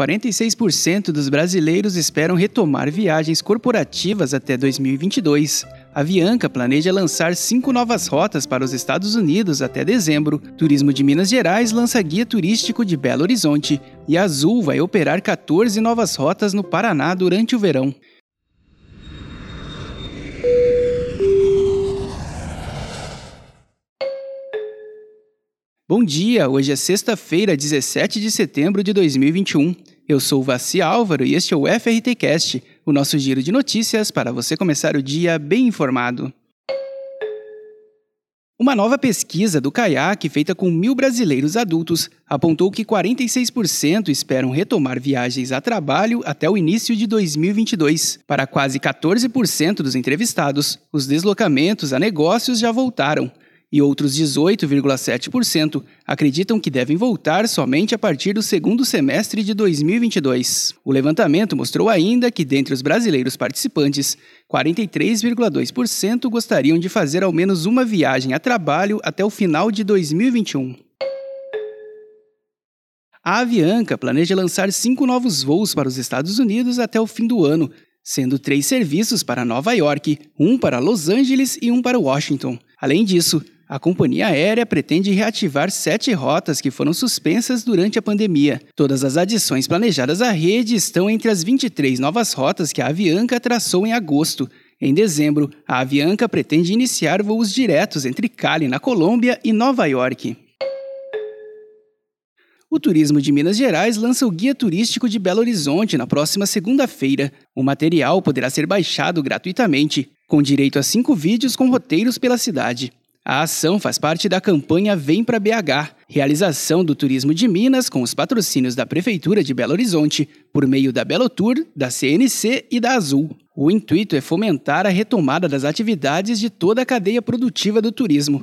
46% dos brasileiros esperam retomar viagens corporativas até 2022. A Avianca planeja lançar cinco novas rotas para os Estados Unidos até dezembro. Turismo de Minas Gerais lança guia turístico de Belo Horizonte. E a Azul vai operar 14 novas rotas no Paraná durante o verão. Bom dia, hoje é sexta-feira, 17 de setembro de 2021. Eu sou Vassi Álvaro e este é o FRT Cast, o nosso giro de notícias para você começar o dia bem informado. Uma nova pesquisa do CAIAC, feita com mil brasileiros adultos, apontou que 46% esperam retomar viagens a trabalho até o início de 2022. Para quase 14% dos entrevistados, os deslocamentos a negócios já voltaram, e outros 18,7% acreditam que devem voltar somente a partir do segundo semestre de 2022. O levantamento mostrou ainda que, dentre os brasileiros participantes, 43,2% gostariam de fazer ao menos uma viagem a trabalho até o final de 2021. A Avianca planeja lançar cinco novos voos para os Estados Unidos até o fim do ano, sendo três serviços para Nova York, um para Los Angeles e um para Washington. Além disso, a companhia aérea pretende reativar sete rotas que foram suspensas durante a pandemia. Todas as adições planejadas à rede estão entre as 23 novas rotas que a Avianca traçou em agosto. Em dezembro, a Avianca pretende iniciar voos diretos entre Cali, na Colômbia, e Nova York. O Turismo de Minas Gerais lança o Guia Turístico de Belo Horizonte na próxima segunda-feira. O material poderá ser baixado gratuitamente, com direito a cinco vídeos com roteiros pela cidade. A ação faz parte da campanha Vem para BH, realização do Turismo de Minas com os patrocínios da Prefeitura de Belo Horizonte, por meio da Belo Tour, da CNC e da Azul. O intuito é fomentar a retomada das atividades de toda a cadeia produtiva do turismo.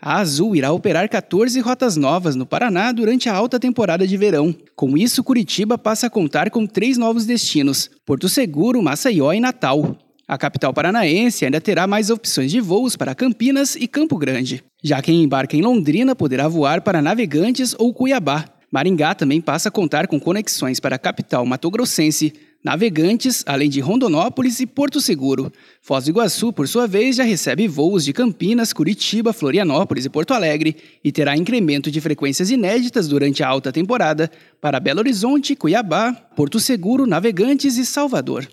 A Azul irá operar 14 rotas novas no Paraná durante a alta temporada de verão. Com isso, Curitiba passa a contar com três novos destinos: Porto Seguro, Maceió e Natal. A capital paranaense ainda terá mais opções de voos para Campinas e Campo Grande. Já quem embarca em Londrina poderá voar para Navegantes ou Cuiabá. Maringá também passa a contar com conexões para a capital matogrossense, Navegantes, além de Rondonópolis e Porto Seguro. Foz do Iguaçu, por sua vez, já recebe voos de Campinas, Curitiba, Florianópolis e Porto Alegre e terá incremento de frequências inéditas durante a alta temporada para Belo Horizonte, Cuiabá, Porto Seguro, Navegantes e Salvador.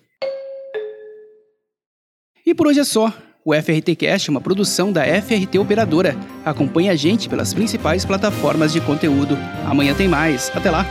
E por hoje é só. O FRT Cast é uma produção da FRT Operadora. Acompanhe a gente pelas principais plataformas de conteúdo. Amanhã tem mais. Até lá!